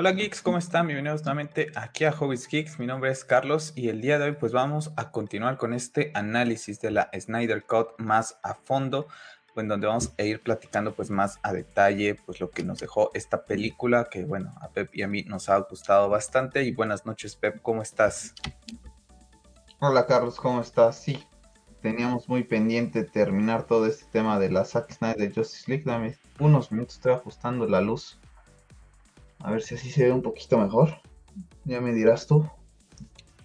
Hola geeks, ¿cómo están? Bienvenidos nuevamente aquí a Hobbies Geeks. Mi nombre es Carlos y el día de hoy pues vamos a continuar con este análisis de la Snyder Cut más a fondo, en donde vamos a ir platicando pues más a detalle pues lo que nos dejó esta película que bueno, a Pep y a mí nos ha gustado bastante y buenas noches Pep, ¿cómo estás? Hola Carlos, ¿cómo estás? Sí, teníamos muy pendiente terminar todo este tema de la Zack Snyder Justice League. Dame unos minutos, estoy ajustando la luz. A ver si así se ve un poquito mejor. Ya me dirás tú.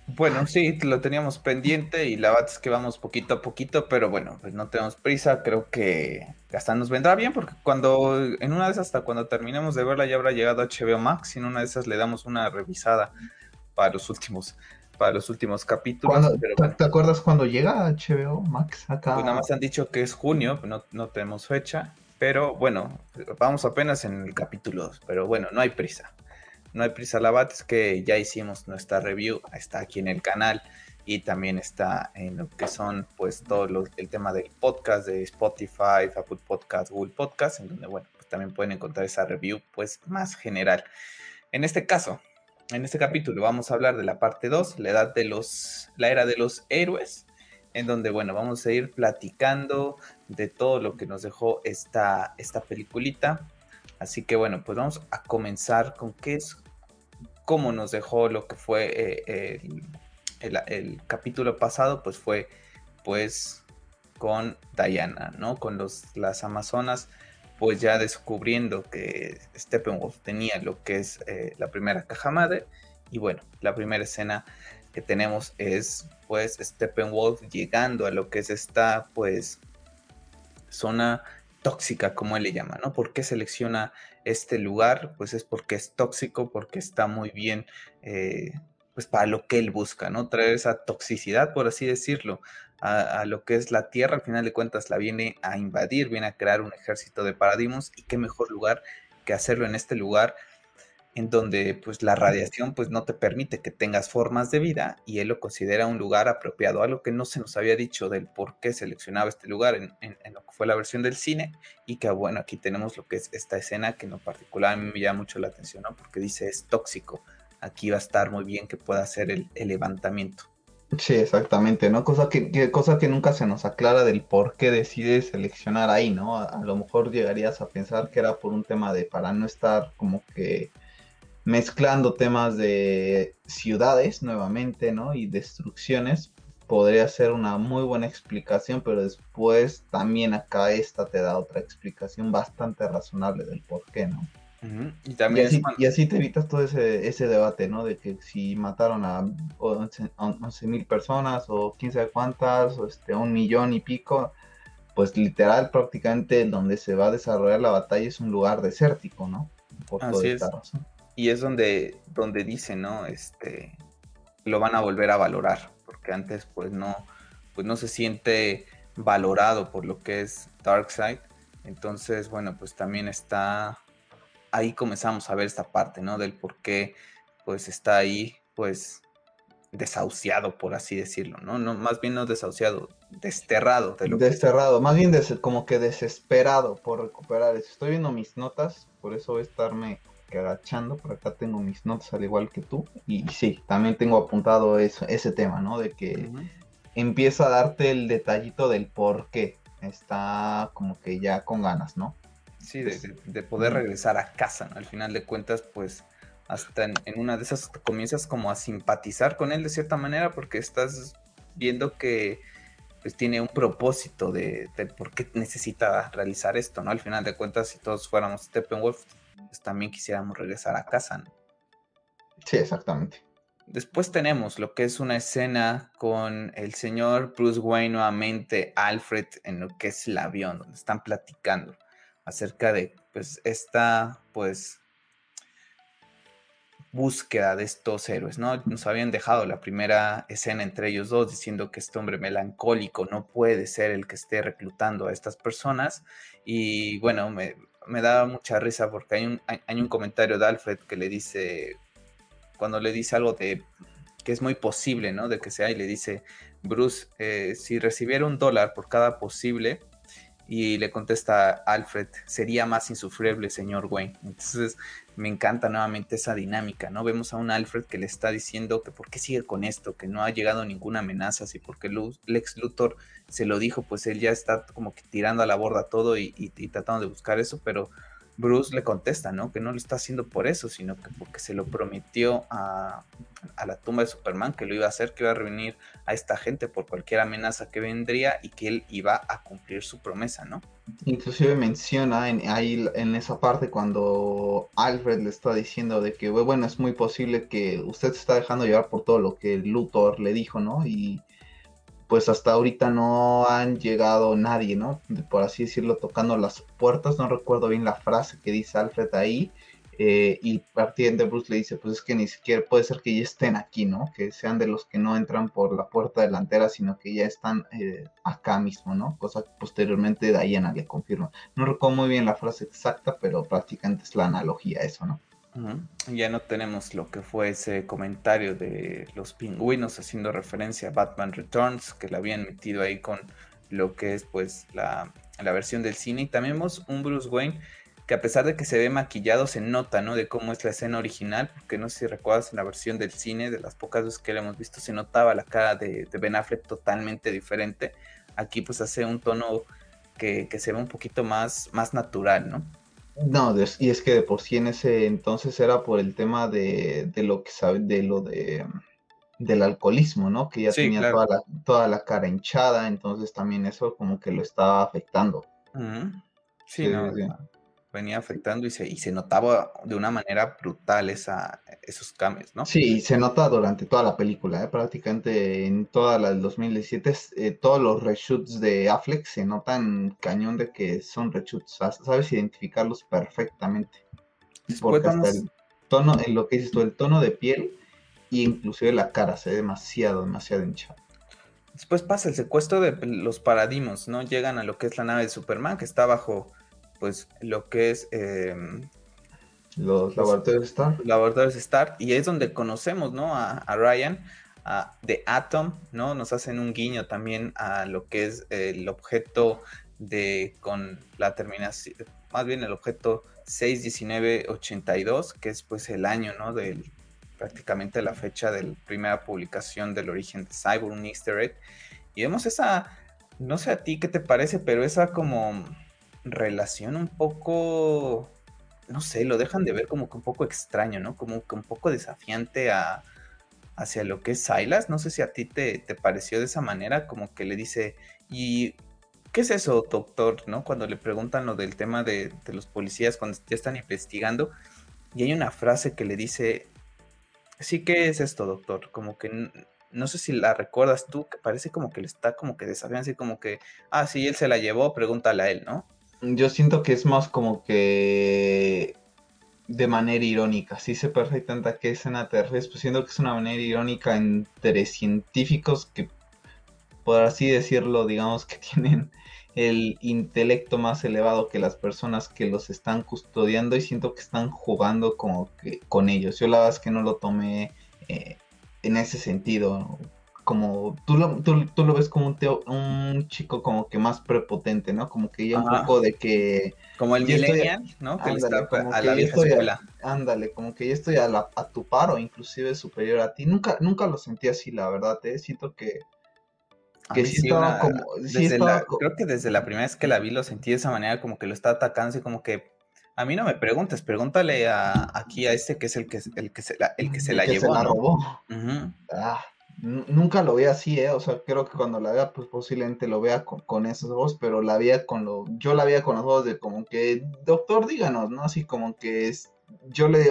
Bueno, sí, lo teníamos pendiente y la verdad es que vamos poquito a poquito, pero bueno, pues no tenemos prisa. Creo que hasta nos vendrá bien porque cuando, en una de esas, hasta cuando terminemos de verla ya habrá llegado a HBO Max y en una de esas le damos una revisada para los últimos, para los últimos capítulos. ¿te, acuerdas cuando llega HBO Max acá? Pues nada más han dicho que es junio, no, no tenemos fecha. Pero bueno, vamos apenas en el capítulo 2. Pero bueno, no hay prisa. No hay prisa, la bat es que ya hicimos nuestra review. Está aquí en el canal. Y también está en lo que son, pues, todo el tema del podcast de Spotify, Apple Podcast, Google Podcast, en donde, bueno, pues también pueden encontrar esa review, pues, más general. En este caso, en este capítulo vamos a hablar de la parte 2, la edad de los, la era de los héroes en donde, bueno, vamos a ir platicando de todo lo que nos dejó esta, esta peliculita. Así que, bueno, pues vamos a comenzar con qué es, cómo nos dejó lo que fue eh, el, capítulo pasado, pues fue, pues, con Diana, ¿no? Con los, las Amazonas, pues ya descubriendo que Steppenwolf tenía lo que es eh, la primera caja madre. Y bueno, la primera escena que tenemos es pues Steppenwolf llegando a lo que es esta pues zona tóxica como él le llama, ¿no? ¿Por qué selecciona este lugar? Pues es porque es tóxico, porque está muy bien eh, pues para lo que él busca, ¿no? Traer esa toxicidad, por así decirlo, a, a, lo que es la Tierra, al final de cuentas la viene a invadir, viene a crear un ejército de paradigmas y qué mejor lugar que hacerlo en este lugar en donde pues la radiación pues no te permite que tengas formas de vida y él lo considera un lugar apropiado, algo que no se nos había dicho del por qué seleccionaba este lugar en, lo que fue la versión del cine y que bueno, aquí tenemos lo que es esta escena que en lo particular a mí me llama mucho la atención, ¿no? Porque dice es tóxico, aquí va a estar muy bien que pueda hacer el, levantamiento. Sí, exactamente, ¿no? Cosa que, cosa que nunca se nos aclara del por qué decide seleccionar ahí, ¿no? a lo mejor llegarías a pensar que era por un tema de para no estar como que mezclando temas de ciudades nuevamente, ¿no? Y destrucciones, podría ser una muy buena explicación, pero después también acá esta te da otra explicación bastante razonable del por qué, ¿no? y, también y, así, te evitas todo ese, ese debate, ¿no? De que si mataron a 11 mil personas o quién sabe cuántas, o este, un millón y pico, pues literal prácticamente donde se va a desarrollar la batalla es un lugar desértico, ¿no? Por toda esta razón y es donde, donde dice, ¿no? Este, lo van a volver a valorar, porque antes pues no, pues no se siente valorado por lo que es Darkseid. Entonces, bueno, pues también está, ahí comenzamos a ver esta parte, ¿no? Del por qué pues está ahí, pues desahuciado, por así decirlo, ¿no? no más bien no desahuciado, desterrado de lo Desterrado, más bien como que desesperado por recuperar. Estoy viendo mis notas, por eso voy a estarme agachando, por acá tengo mis notas al igual que tú, y sí, también tengo apuntado eso, ese tema, ¿no? De que empieza a darte el detallito del por qué está como que ya con ganas, ¿no? Sí, de, poder regresar a casa, ¿no? Al final de cuentas, pues hasta en, una de esas comienzas como a simpatizar con él de cierta manera porque estás viendo que pues tiene un propósito de, de, por qué necesita realizar esto, ¿no? Al final de cuentas, si todos fuéramos Steppenwolf, pues también quisiéramos regresar a casa. Sí, exactamente. Después tenemos lo que es una escena con el señor Bruce Wayne nuevamente, Alfred, en lo que es el avión, donde están platicando acerca de pues esta pues búsqueda de estos héroes, ¿no? Nos habían dejado la primera escena entre ellos dos diciendo que este hombre melancólico no puede ser el que esté reclutando a estas personas y bueno, me, me da mucha risa porque hay un, hay, un comentario de Alfred que le dice, cuando le dice algo de que es muy posible, ¿no? De que sea, y le dice, Bruce, eh, si recibiera un dólar por cada posible, Y le contesta Alfred, sería más insufrible, señor Wayne. Entonces me encanta nuevamente esa dinámica, ¿no? Vemos a un Alfred que le está diciendo que por qué sigue con esto, que no ha llegado ninguna amenaza, así porque Lex Luthor se lo dijo, pues él ya está como que tirando a la borda todo y, y tratando de buscar eso, pero Bruce le contesta, ¿no? Que no lo está haciendo por eso, sino que porque se lo prometió a, la tumba de Superman, que lo iba a hacer, que iba a reunir a esta gente por cualquier amenaza que vendría y que él iba a cumplir su promesa, ¿no? Inclusive menciona en, ahí en esa parte cuando Alfred le está diciendo de que, bueno, es muy posible que usted se está dejando llevar por todo lo que Luthor le dijo, ¿no? Y pues hasta ahorita no han llegado nadie, ¿no? Por así decirlo, tocando las puertas. No recuerdo bien la frase que dice Alfred ahí. Eh, y partiendo Bruce le dice, pues es que ni siquiera puede ser que ya estén aquí, ¿no? Que sean de los que no entran por la puerta delantera, sino que ya están eh, acá mismo, ¿no? Cosa que posteriormente Diana le confirma. No recuerdo muy bien la frase exacta, pero prácticamente es la analogía eso, ¿no? Ya no tenemos lo que fue ese comentario de los pingüinos haciendo referencia a Batman Returns, que la habían metido ahí con lo que es pues la, versión del cine. Y también vemos un Bruce Wayne que a pesar de que se ve maquillado, se nota, ¿no? De cómo es la escena original, porque no sé si recuerdas en la versión del cine, de las pocas veces que la hemos visto, se notaba la cara de, Ben Affleck totalmente diferente. Aquí pues hace un tono que, que se ve un poquito más, más natural, ¿no? No, y es que de por sí en ese entonces era por el tema de, lo que sabe, de lo de del alcoholismo, ¿no? Que ya tenía toda, la, toda la cara hinchada, entonces también eso como que lo estaba afectando. Sí, no, venía afectando y se, y se notaba de una manera brutal esa, esos cambios, ¿no? Sí, se nota durante toda la película, ¿eh? prácticamente en toda la del 2017, eh, todos los reshoots de Affleck se notan cañón de que son reshoots, sabes identificarlos perfectamente. Porque hasta el tono, en lo que dices tú, el tono de piel e inclusive la cara se ve demasiado, demasiado hinchado. Después pasa el secuestro de los paradigmas, ¿no? Llegan a lo que es la nave de Superman, que está bajo pues lo que es em, los laboratorios Star. Laboratorios Star, y es donde conocemos, ¿no? A, Ryan, a The Atom, ¿no? Nos hacen un guiño también a lo que es el objeto de, con la terminación, más bien el objeto 61982, que es pues el año, ¿no? Del, prácticamente la fecha de la primera publicación del origen de Cyber, un easter egg. Y vemos esa, no sé a ti qué te parece, pero esa como relación un poco, no sé, lo dejan de ver como que un poco extraño, ¿no? Como que un poco desafiante a, hacia lo que es Silas. No sé si a ti te, te, pareció de esa manera, como que le dice, ¿y qué es eso, doctor? ¿No? Cuando le preguntan lo del tema de, de los policías, cuando ya están investigando, y hay una frase que le dice, sí, ¿qué es esto, doctor? Como que no sé si la recuerdas tú, que parece como que le está como que desafiando, así como que, ah, sí, él se la llevó, pregúntale a él, ¿no? Yo siento que es más como que de manera irónica. Sí sé perfectamente a qué escena te refieres, pues siento que es una manera irónica entre científicos que, por así decirlo, digamos que tienen el intelecto más elevado que las personas que los están custodiando y siento que están jugando como que con ellos. Yo la verdad es que no lo tomé eh, en ese sentido como tú lo, tú, lo ves como un, un chico como que más prepotente, ¿no? Como que ya un poco de que... Como el millennial, ¿no? Que ándale, como a la vieja escuela. ándale, como que yo estoy a, la, a tu paro, inclusive superior a ti. Nunca, nunca lo sentí así, la verdad, ¿eh? Siento que... Que sí, estaba como... Creo que desde la primera vez que la vi lo sentí de esa manera, como que lo está atacando, así como que... A mí no me preguntes, pregúntale a, aquí a este que es el que, el que se la, el que se la llevó. Se la robó. ah, Nunca lo vea así, ¿eh? O sea, creo que cuando la vea, pues posiblemente lo vea con, esos ojos, pero la veía con lo, yo la veía con los ojos de como que, doctor, díganos, ¿no? Así como que es, yo le,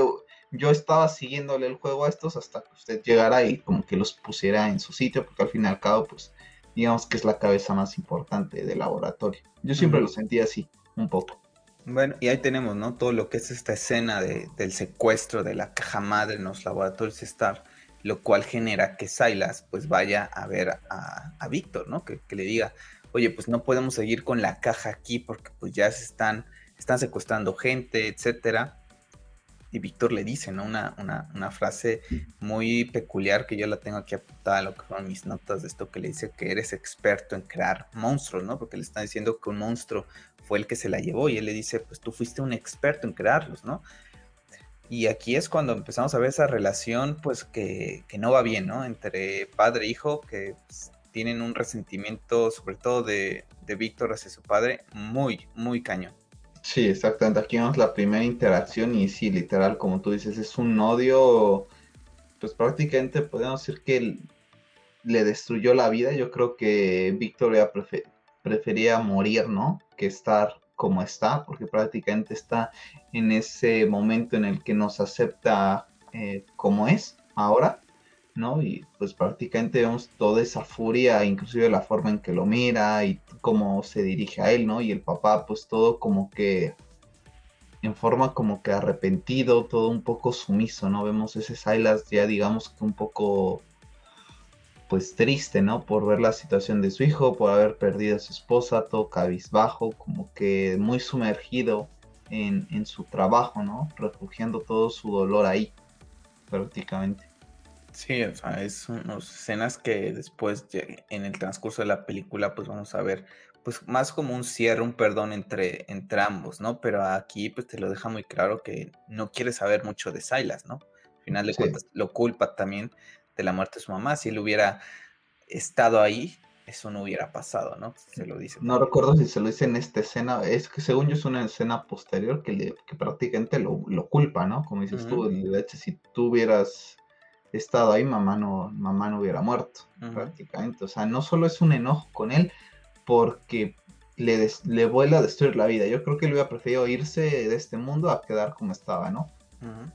yo estaba siguiéndole el juego a estos hasta que usted llegara y como que los pusiera en su sitio, porque al fin y al cabo, pues, digamos que es la cabeza más importante del laboratorio. Yo siempre lo sentí así, un poco. Bueno, y ahí tenemos, ¿no? Todo lo que es esta escena de, del secuestro de la caja madre en los laboratorios Star lo cual genera que Silas pues vaya a ver a, a Víctor, ¿no? Que, le diga, oye, pues no podemos seguir con la caja aquí porque pues ya se están, están secuestrando gente, etcétera. y Víctor le dice, ¿no? Una, una, frase muy peculiar que yo la tengo aquí apuntada, lo que fueron mis notas de esto, que le dice que eres experto en crear monstruos, ¿no? Porque le está diciendo que un monstruo fue el que se la llevó y él le dice, pues tú fuiste un experto en crearlos, ¿no? Y aquí es cuando empezamos a ver esa relación, pues que, no va bien, ¿no? Entre padre e hijo, que pues, tienen un resentimiento, sobre todo de, de Víctor hacia su padre, muy, muy cañón. Sí, exactamente. Aquí vemos la primera interacción y sí, literal, como tú dices, es un odio, pues prácticamente podemos decir que le destruyó la vida. Yo creo que Victoria prefería morir, ¿no? Que estar como está, porque prácticamente está en ese momento en el que nos acepta eh, como es ahora. ¿no? Y pues prácticamente vemos toda esa furia, inclusive la forma en que lo mira y cómo se dirige a él, ¿no? Y el papá pues todo como que en forma como que arrepentido, todo un poco sumiso, ¿no? Vemos ese Silas ya digamos que un poco pues triste, ¿no? Por ver la situación de su hijo, por haber perdido a su esposa, todo cabizbajo, como que muy sumergido en, en su trabajo, ¿no? Refugiando todo su dolor ahí, prácticamente. Sí, o sea, es unas escenas que después en el transcurso de la película pues vamos a ver pues más como un cierre, un perdón entre, entre ambos, ¿no? Pero aquí pues te lo deja muy claro que no quiere saber mucho de Silas, ¿no? Al final de cuentas lo culpa también la muerte de su mamá. Si él hubiera estado ahí, eso no hubiera pasado, ¿no? Se lo dice. No recuerdo si se lo dice en esta escena, es que según yo es una escena posterior que, le, que prácticamente lo, lo culpa, ¿no? Como dices tú, de hecho si tú hubieras estado ahí, mamá no, mamá no hubiera muerto, prácticamente. O sea, no solo es un enojo con él, porque le, le vuela a destruir la vida. Yo creo que él hubiera preferido irse de este mundo a quedar como estaba, ¿no?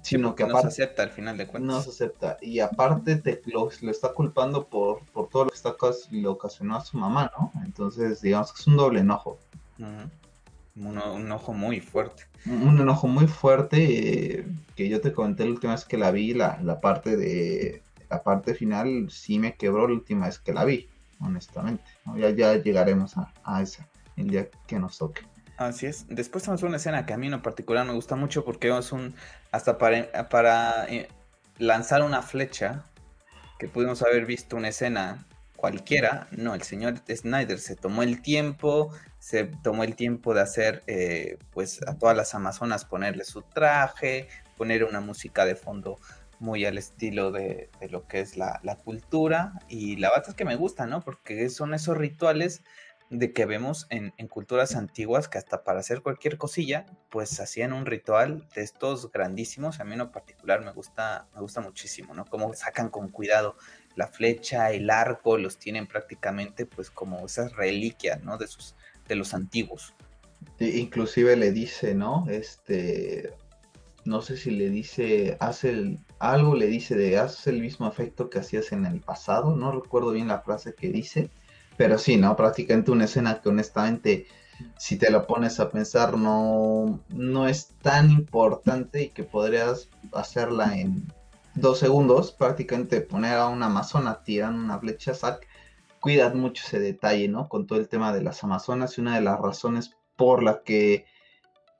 Sino que no se acepta al final de cuentas. No se acepta. Y aparte te lo, está culpando por, por todo lo que está le ocasionó a su mamá, ¿no? Entonces, digamos que es un doble enojo. Un, enojo muy fuerte. Un, enojo muy fuerte eh, que yo te comenté la última vez que la vi, la, parte de la parte final sí me quebró la última vez que la vi, honestamente. Ya, ya llegaremos a, a, esa el día que nos toque. Así es. Después tenemos una escena que a mí en particular me gusta mucho porque es un hasta para, eh, lanzar una flecha que pudimos haber visto una escena cualquiera, no, el señor Snyder se tomó el tiempo, se tomó el tiempo de hacer, eh, pues a todas las amazonas ponerle su traje, poner una música de fondo muy al estilo de, lo que es la, cultura, y la verdad es que me gusta, ¿no? Porque son esos rituales de que vemos en, culturas antiguas que hasta para hacer cualquier cosilla, pues hacían un ritual de estos grandísimos. A mí en lo particular me gusta, me gusta muchísimo, ¿no? Cómo sacan con cuidado la flecha, el arco, los tienen prácticamente pues como esas reliquias, ¿no? De sus, de los antiguos. inclusive le dice, ¿no? Este, no sé si le dice, hace algo le dice de, hace el mismo efecto que hacías en el pasado, no recuerdo bien la frase que dice, pero sí, ¿no? Prácticamente una escena que honestamente, si te la pones a pensar, no, no es tan importante y que podrías hacerla en dos segundos, prácticamente poner a una amazona tirando una flecha sac, cuidas mucho ese detalle, ¿no? Con todo el tema de las amazonas y una de las razones por la que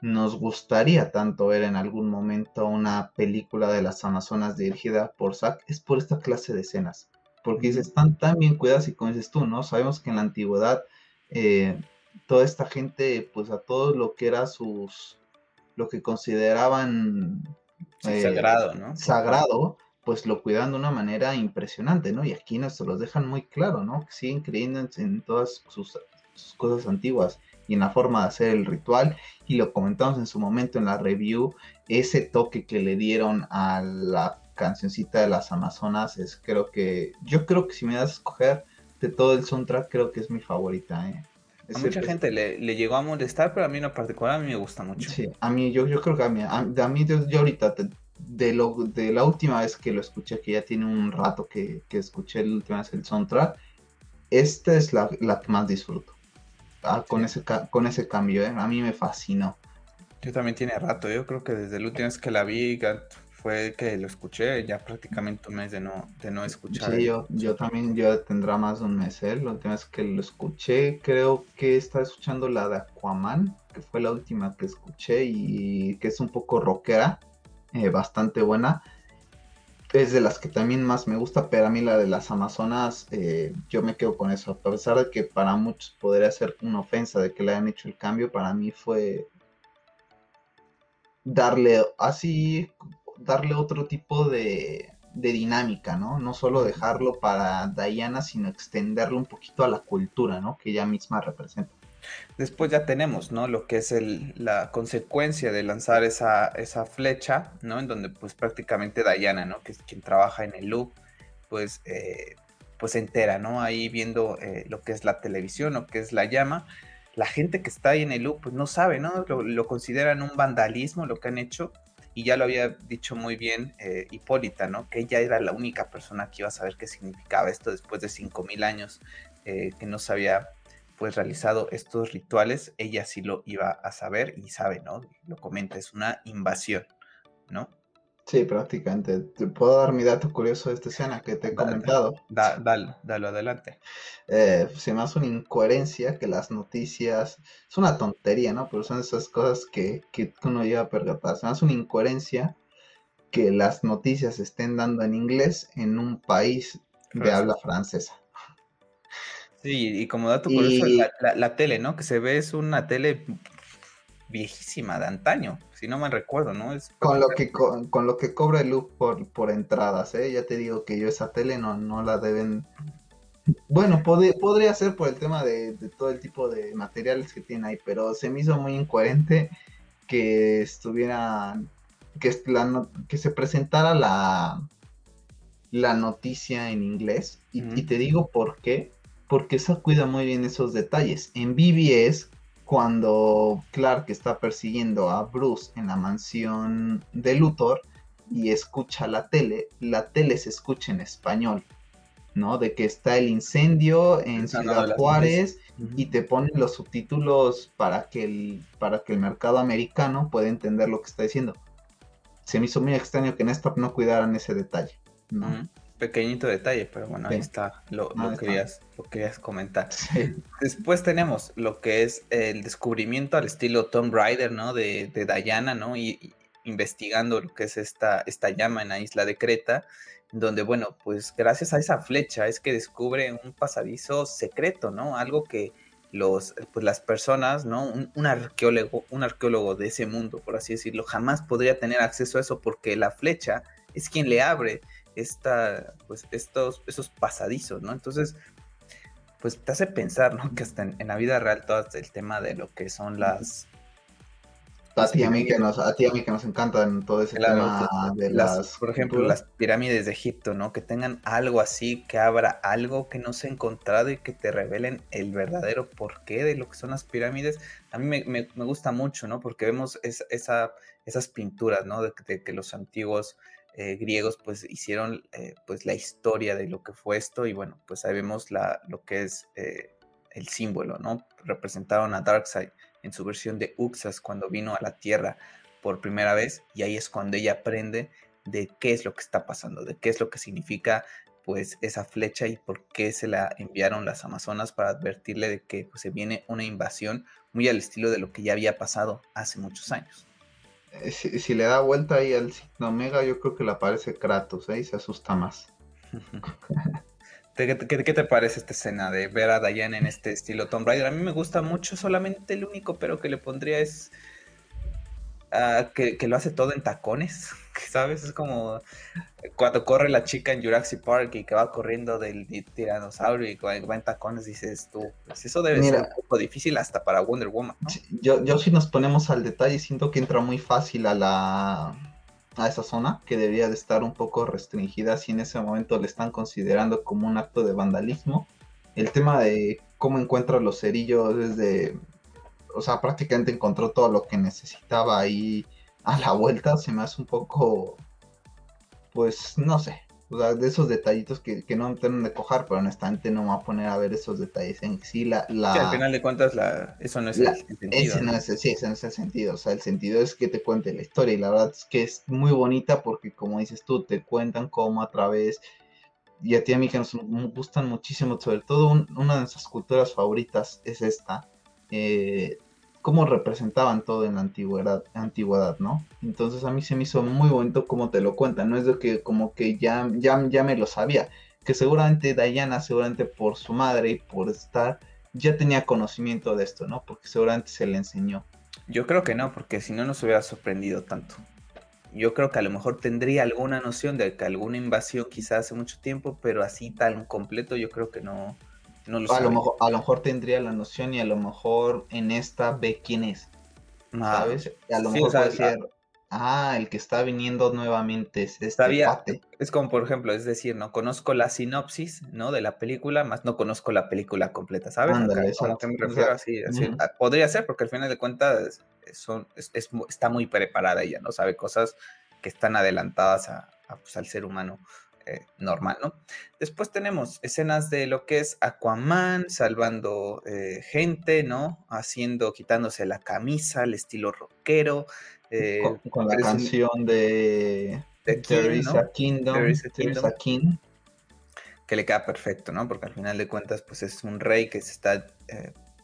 nos gustaría tanto ver en algún momento una película de las amazonas dirigida por Zack es por esta clase de escenas, porque están tan bien cuidadas y como dices tú, ¿no? Sabemos que en la antigüedad eh, toda esta gente, pues a todo lo que era sus, lo que consideraban eh, sagrado, ¿no? Sagrado, pues lo cuidan de una manera impresionante, ¿no? Y aquí nos los dejan muy claro, ¿no? Que siguen creyendo en, todas sus, cosas antiguas y en la forma de hacer el ritual. Y lo comentamos en su momento en la review, ese toque que le dieron a la cancioncita de las Amazonas es creo que, yo creo que si me das a escoger de todo el soundtrack, creo que es mi favorita, ¿eh? a mucha gente le, llegó a molestar, pero a mí en particular a mí me gusta mucho. Sí, a mí yo, yo creo que a mí, a, mí yo, ahorita, de, lo, de la última vez que lo escuché, que ya tiene un rato que, que escuché la última vez el soundtrack, esta es la, la que más disfruto. Ah, con, ese, con ese cambio, ¿eh? a mí me fascinó. Yo también tiene rato, yo creo que desde la última vez que la vi, fue que lo escuché, ya prácticamente un mes de no, de no escuchar. Sí, yo, yo también, yo tendrá más de un mes, ¿eh? La última vez que lo escuché, creo que estaba escuchando la de Aquaman, que fue la última que escuché y que es un poco rockera. eh, bastante buena. Es de las que también más me gusta, pero a mí la de las Amazonas, eh, yo me quedo con eso. A pesar de que para muchos podría ser una ofensa de que le hayan hecho el cambio, para mí fue darle así, darle otro tipo de, dinámica, ¿no? No solo dejarlo para Diana, sino extenderlo un poquito a la cultura, ¿no? Que ella misma representa. Después ya tenemos, ¿no? Lo que es la consecuencia de lanzar esa, flecha, ¿no? En donde pues prácticamente Diana, ¿no? Que es quien trabaja en el loop, pues, eh, pues entera, ¿no? Ahí viendo eh, lo que es la televisión, lo que es la llama. La gente que está ahí en el loop, pues no sabe, ¿no? Lo consideran un vandalismo lo que han hecho. Y ya lo había dicho muy bien eh, Hipólita, ¿no? Que ella era la única persona que iba a saber qué significaba esto después de 5.000 años que no sabía pues realizado estos rituales, ella sí lo iba a saber y sabe, ¿no? Lo comenta, es una invasión, ¿no? Sí, prácticamente. ¿Te puedo dar mi dato curioso de esta escena que te he comentado? Da, dale, dale adelante. Eh, se me hace una incoherencia que las noticias, es una tontería, ¿no? Pero son esas cosas que, que uno lleva a percatar. Se me hace una incoherencia que las noticias estén dando en inglés en un país de habla francesa. Sí, y como dato curioso, la, tele, ¿no? Que se ve es una tele viejísima, de antaño, si no me recuerdo, ¿no? Es con lo que con, lo que cobra el look por, por entradas, ¿eh? Ya te digo que yo esa tele no, no la deben... Bueno, podría ser por el tema de, todo el tipo de materiales que tiene ahí, pero se me hizo muy incoherente que estuviera... que, que se presentara la, la noticia en inglés. Y, y te digo por qué porque esa cuida muy bien esos detalles. En BBS, cuando Clark está persiguiendo a Bruce en la mansión de Luthor y escucha la tele, la tele se escucha en español, ¿no? De que está el incendio en Ciudad Juárez y te ponen los subtítulos para que, el, para que el mercado americano pueda entender lo que está diciendo. Se me hizo muy extraño que en esta no cuidaran ese detalle, ¿no? Pequeñito detalle, pero bueno, ahí está, lo, querías, lo querías comentar. Después tenemos lo que es el descubrimiento al estilo Tomb Raider, ¿no? De, de Diana, ¿no? Y, investigando lo que es esta, esta llama en la isla de Creta, donde, bueno, pues gracias a esa flecha es que descubre un pasadizo secreto, ¿no? Algo que los, pues las personas, ¿no? Un, un, arqueólogo, un arqueólogo de ese mundo, por así decirlo, jamás podría tener acceso a eso porque la flecha es quien le abre esta, pues estos, esos pasadizos, ¿no? Entonces, pues te hace pensar, ¿no? Que hasta en, la vida real todo el tema de lo que son las... A ti a mí que nos, a ti a mí que nos encantan todo ese tema de las, Por ejemplo, las pirámides de Egipto, ¿no? Que tengan algo así, que abra algo que no se ha encontrado y que te revelen el verdadero porqué de lo que son las pirámides. A mí me, gusta mucho, ¿no? Porque vemos esa, esas pinturas, ¿no? de que los antiguos eh, griegos pues hicieron eh, pues la historia de lo que fue esto y bueno pues ahí vemos la, lo que es eh, el símbolo, ¿no? Representaron a Darkseid en su versión de Uxas cuando vino a la Tierra por primera vez y ahí es cuando ella aprende de qué es lo que está pasando, de qué es lo que significa pues esa flecha y por qué se la enviaron las Amazonas para advertirle de que pues, se viene una invasión muy al estilo de lo que ya había pasado hace muchos años. Eh, si, le da vuelta ahí al signo Omega, yo creo que le aparece Kratos, ¿eh? Y se asusta más. ¿Qué, te parece esta escena de ver a Diane en este estilo Tomb Raider? A mí me gusta mucho, solamente el único pero que le pondría es Ah, que, lo hace todo en tacones, ¿sabes? Es como cuando corre la chica en Jurassic Park y que va corriendo del, tiranosaurio y va en tacones, dices tú, pues eso debe ser un poco difícil hasta para Wonder Woman, Yo, yo si nos ponemos al detalle, siento que entra muy fácil a la a esa zona, que debería de estar un poco restringida si en ese momento le están considerando como un acto de vandalismo. El tema de cómo encuentra los cerillos desde o sea, prácticamente encontró todo lo que necesitaba ahí a la vuelta, se me hace un poco, pues, no sé, o sea, de esos detallitos que, no me tienen de cojar, pero honestamente no me voy a poner a ver esos detalles en sí. La, la al final de cuentas, la, eso no es el sentido. no es, sí, ese no es el sentido. O sea, el sentido es que te cuente la historia y la verdad es que es muy bonita porque, como dices tú, te cuentan cómo a través. Y a ti a mí que nos gustan muchísimo, sobre todo una de nuestras culturas favoritas es esta. Eh, cómo representaban todo en la antigüedad, antigüedad, ¿no? Entonces a mí se me hizo muy bonito cómo te lo cuentan, no es de que como que ya, ya, ya me lo sabía, que seguramente Diana, seguramente por su madre y por estar, ya tenía conocimiento de esto, ¿no? Porque seguramente se le enseñó. Yo creo que no, porque si no nos hubiera sorprendido tanto. Yo creo que a lo mejor tendría alguna noción de que alguna invasión quizás hace mucho tiempo, pero así tan completo yo creo que no, no lo a lo, mejor, a lo mejor tendría la noción y a lo mejor en esta ve quién es. Ah, ¿Sabes? A lo mejor puede ser, Ah, el que está viniendo nuevamente es este Sabía, Es como, por ejemplo, es decir, no conozco la sinopsis, ¿no? De la película, más no conozco la película completa, ¿sabes? Ándale, me refiero así, ah, Podría ser, porque al final de cuentas son, está muy preparada ella, ¿no? Sabe cosas que están adelantadas a, pues, al ser humano eh, normal, ¿no? Después tenemos escenas de lo que es Aquaman salvando eh, gente, ¿no? Haciendo, quitándose la camisa, el estilo rockero, eh, con, la canción de, Teresa Kingdom, King. Que le queda perfecto, ¿no? Porque al final de cuentas, pues es un rey que se está,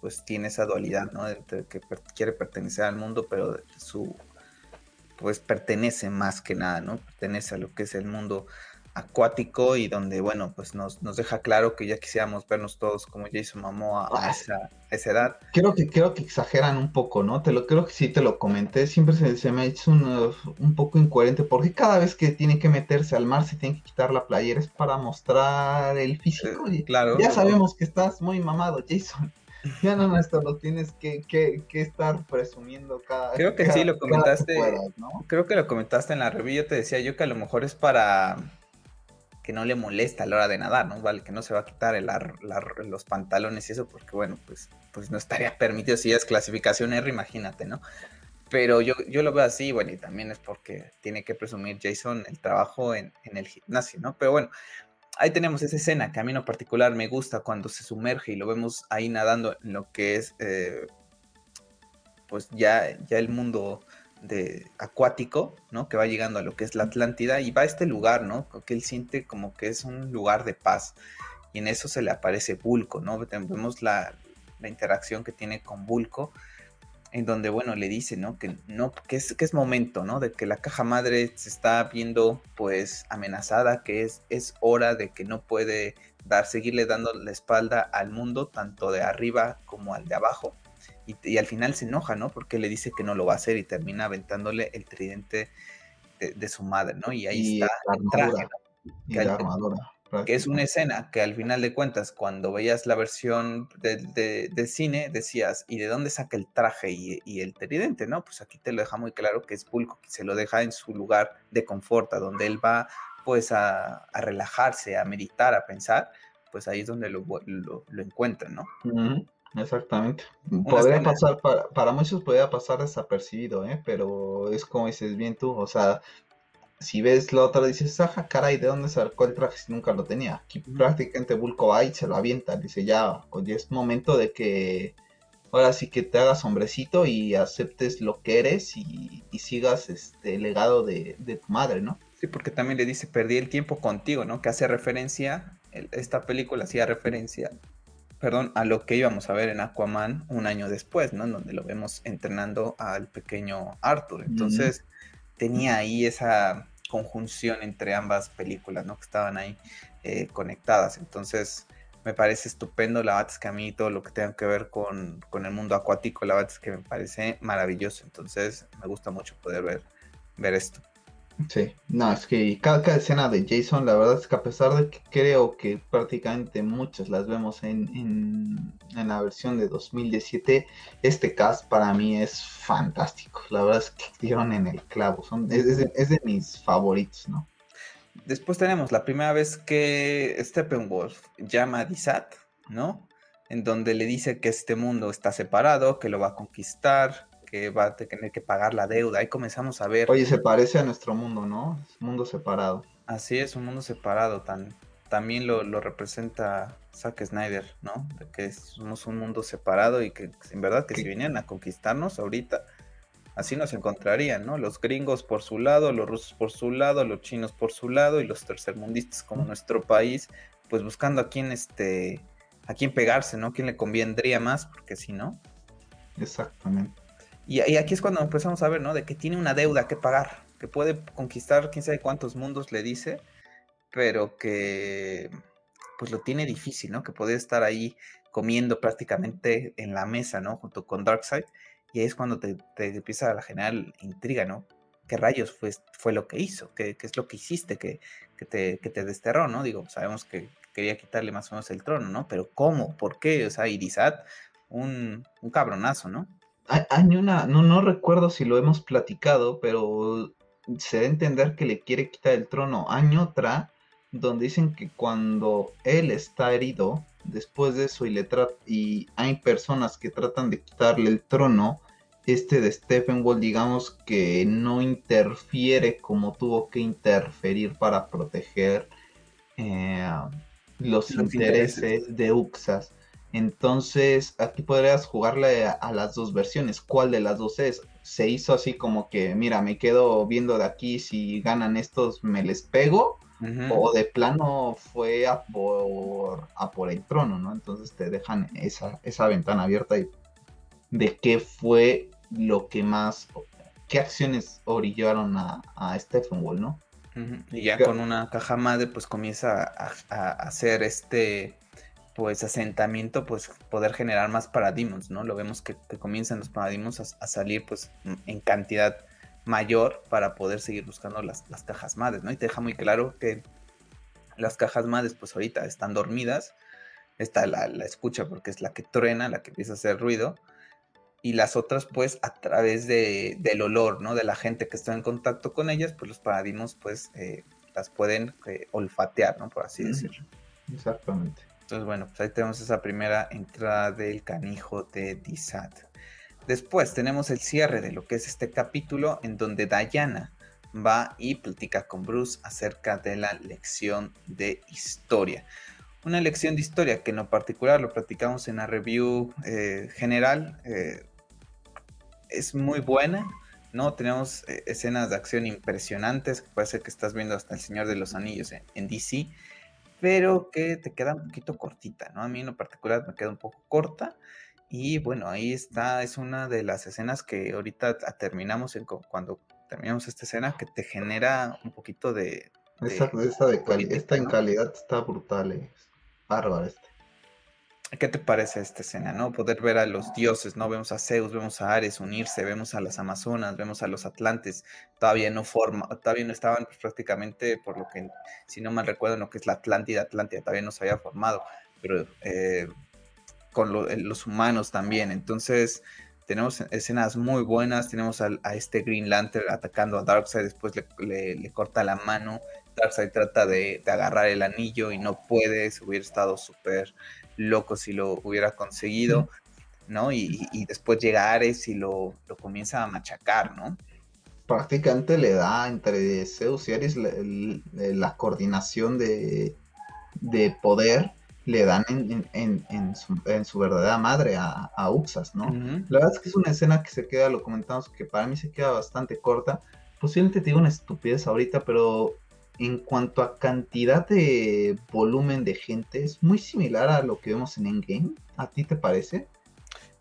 pues tiene esa dualidad, ¿no? que quiere pertenecer al mundo, pero su, pues pertenece más que nada, ¿no? Pertenece a lo que es el mundo acuático y donde, bueno, pues nos, nos, deja claro que ya quisiéramos vernos todos como Jason Momoa a, esa, esa, edad. Creo que, creo que exageran un poco, ¿no? Te lo creo que sí te lo comenté, siempre se, me ha hecho un, un, poco incoherente porque cada vez que tiene que meterse al mar se tiene que quitar la playera es para mostrar el físico. Eh, claro. Ya sabemos que estás muy mamado, Jason. Ya no, esto lo tienes que, que, que, estar presumiendo cada Creo que sí, lo comentaste. Creo que lo comentaste en la review. Yo te decía yo que a lo mejor es para que no le molesta a la hora de nadar, ¿no? Vale, que no se va a quitar los pantalones y eso, porque bueno, pues, pues no estaría permitido si es clasificación R, imagínate, ¿no? Pero yo, yo lo veo así, bueno, y también es porque tiene que presumir Jason el trabajo en, el gimnasio, ¿no? Pero bueno, ahí tenemos esa escena que a mí en particular me gusta cuando se sumerge y lo vemos ahí nadando en lo que es, eh, pues ya, ya el mundo de acuático, ¿no? Que va llegando a lo que es la Atlántida y va a este lugar, ¿no? Que él siente como que es un lugar de paz. Y en eso se le aparece Vulco, ¿no? Vemos la, interacción que tiene con Vulco, en donde, bueno, le dice, ¿no? Que, no, que, es, que es momento, ¿no? De que la caja madre se está viendo, pues, amenazada, que es, es hora de que no puede dar, seguirle dando la espalda al mundo, tanto de arriba como al de abajo y, al final se enoja, ¿no? Porque le dice que no lo va a hacer y termina aventándole el tridente de, su madre, ¿no? Y ahí está el traje, que, es una escena que al final de cuentas, cuando veías la versión de, cine, decías, ¿y de dónde saca el traje y, el tridente, no? Pues aquí te lo deja muy claro que es Pulco, que se lo deja en su lugar de confort, a donde él va pues a, relajarse, a meditar, a pensar, pues ahí es donde lo, lo, encuentran, ¿no? Exactamente. Podría pasar, para, para muchos podría pasar desapercibido, ¿eh? pero es como dices bien tú, o sea, si ves la otra, dices, ajá, caray, ¿de dónde sacó el traje si nunca lo tenía? Aquí prácticamente Bulko va y se lo avienta, dice, ya, oye, es momento de que ahora sí que te hagas hombrecito y aceptes lo que eres y, sigas este legado de, de, tu madre, ¿no? Sí, porque también le dice, perdí el tiempo contigo, ¿no? Que hace referencia, esta película hacía referencia perdón, a lo que íbamos a ver en Aquaman un año después, ¿no? En donde lo vemos entrenando al pequeño Arthur. Entonces, tenía ahí esa conjunción entre ambas películas, ¿no? Que estaban ahí eh, conectadas. Entonces, me parece estupendo. La verdad es que a mí todo lo que tenga que ver con, con el mundo acuático, la verdad es que me parece maravilloso. Entonces, me gusta mucho poder ver, ver esto. Sí, no, es que cada, escena de Jason, la verdad es que a pesar de que creo que prácticamente muchas las vemos en, en, la versión de 2017, este cast para mí es fantástico. La verdad es que dieron en el clavo, son, es, de, mis favoritos, ¿no? Después tenemos la primera vez que Steppenwolf llama a Dizat, ¿no? En donde le dice que este mundo está separado, que lo va a conquistar, que va a tener que pagar la deuda. Ahí comenzamos a ver. Oye, se parece a nuestro mundo, ¿no? Es un mundo separado. Así es, un mundo separado. Tan, también lo, representa Zack Snyder, ¿no? De que somos un mundo separado y que en verdad que si vinieran a conquistarnos ahorita, así nos encontrarían, ¿no? Los gringos por su lado, los rusos por su lado, los chinos por su lado y los tercermundistas como nuestro país, pues buscando a quién este a quién pegarse, ¿no? ¿Quién le convendría más? Porque si no, Exactamente. Y, aquí es cuando empezamos a ver, ¿no? De que tiene una deuda que pagar, que puede conquistar quién sabe cuántos mundos le dice, pero que pues lo tiene difícil, ¿no? Que puede estar ahí comiendo prácticamente en la mesa, ¿no? Junto con Darkseid. Y ahí es cuando te, te empieza a generar intriga, ¿no? ¿Qué rayos fue, fue lo que hizo? ¿Qué, ¿Qué, es lo que hiciste que, que, te, que te desterró, ¿no? Digo, sabemos que quería quitarle más o menos el trono, ¿no? Pero ¿cómo? ¿Por qué? O sea, Irizat, un, un cabronazo, ¿no? Hay una, no, no recuerdo si lo hemos platicado, pero se da a entender que le quiere quitar el trono. Hay otra donde dicen que cuando él está herido, después de eso y, le y hay personas que tratan de quitarle el trono, este de Steppenwolf digamos que no interfiere como tuvo que interferir para proteger eh, los, intereses, de Uxas. Entonces, aquí podrías jugarle a, las dos versiones. ¿Cuál de las dos es? Se hizo así como que, mira, me quedo viendo de aquí, si ganan estos me les pego, o de plano fue a por, a por el trono, ¿no? Entonces te dejan esa, esa ventana abierta y de qué fue lo que más, qué acciones orillaron a, a Stephen ¿no? Y ya con una caja madre, pues comienza a, hacer este pues asentamiento, pues poder generar más paradigmas, ¿no? Lo vemos que, comienzan los paradigmas a, salir pues en cantidad mayor para poder seguir buscando las, las, cajas madres, ¿no? Y te deja muy claro que las cajas madres pues ahorita están dormidas, está la, la escucha porque es la que truena, la que empieza a hacer ruido, y las otras pues a través de, del olor, ¿no? De la gente que está en contacto con ellas, pues los paradigmas pues eh, las pueden eh, olfatear, ¿no? Por así decirlo. Exactamente. Entonces bueno, pues ahí tenemos esa primera entrada del canijo de Disat. Después tenemos el cierre de lo que es este capítulo en donde Diana va y platica con Bruce acerca de la lección de historia. Una lección de historia que en lo particular lo platicamos en la review eh, general, es muy buena, ¿no? Tenemos eh, escenas de acción impresionantes, que parece que estás viendo hasta El Señor de los Anillos en, DC, pero que te queda un poquito cortita, ¿no? A mí en lo particular me queda un poco corta. Y bueno, ahí está, es una de las escenas que ahorita terminamos en, cuando terminamos esta escena, que te genera un poquito de... esta, esta en calidad está brutal, es bárbaro este. ¿Qué te parece esta escena, no? Poder ver a los dioses, ¿no? Vemos a Zeus, vemos a Ares unirse, vemos a las Amazonas, vemos a los Atlantes, todavía no forma, todavía no estaban pues, prácticamente, por lo que, si no mal recuerdo, lo que es la Atlántida, Atlántida todavía no se había formado, pero eh, con eh, los humanos también, entonces tenemos escenas muy buenas, tenemos a, este Green Lantern atacando a Darkseid, después le, corta la mano, Darkseid trata de, de, agarrar el anillo y no puede, hubiera estado súper loco si lo hubiera conseguido, ¿no? Y, después llega Ares y lo, comienza a machacar, ¿no? Prácticamente le da entre Zeus y Ares la, coordinación de, poder, le dan en, su, verdadera madre a, a Uxas, ¿no? La verdad es que es una escena que se queda, lo comentamos, que para mí se queda bastante corta. Posiblemente te digo una estupidez ahorita, pero en cuanto a cantidad de volumen de gente, es muy similar a lo que vemos en Endgame. ¿A ti te parece?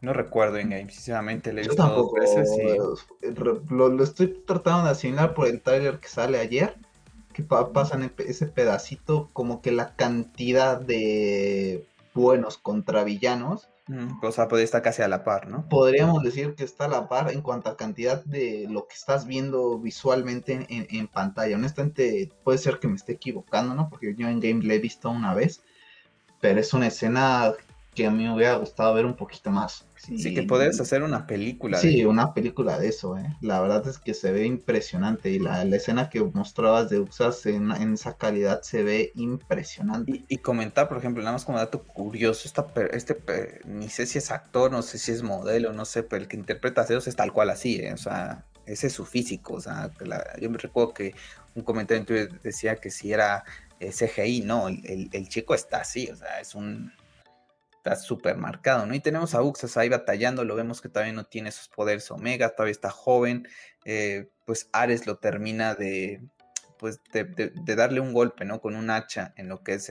No recuerdo Endgame, sinceramente le visto tampoco, lo, estoy tratando de asimilar por el trailer que sale ayer, que pasan ese pedacito, como que la cantidad de buenos contra villanos o sea, podría estar casi a la par, ¿no? Podríamos decir que está a la par en cuanto a cantidad de lo que estás viendo visualmente en, pantalla. Honestamente, puede ser que me esté equivocando, ¿no? Porque yo en Game le he visto una vez, pero es una escena que a mí me hubiera gustado ver un poquito más. Sí, que podrías hacer una película. Sí, una película de eso, ¿eh? La verdad es que se ve impresionante y la, escena que mostrabas de Uxas en, esa calidad se ve impresionante. Y, comentar, por ejemplo, nada más como dato curioso, esta, este, ni sé si es actor, no sé si es modelo, no sé, pero el que interpreta a Zeus es tal cual así, ¿eh? O sea, ese es su físico, o sea, yo me recuerdo que un comentario decía que si era eh, CGI, no, el chico está así, o sea, es un está súper marcado, ¿no? Y tenemos a Uxas ahí batallando, lo vemos que todavía no tiene sus poderes Omega, todavía está joven, eh, pues Ares lo termina de, pues de, darle un golpe, ¿no? Con un hacha en lo que es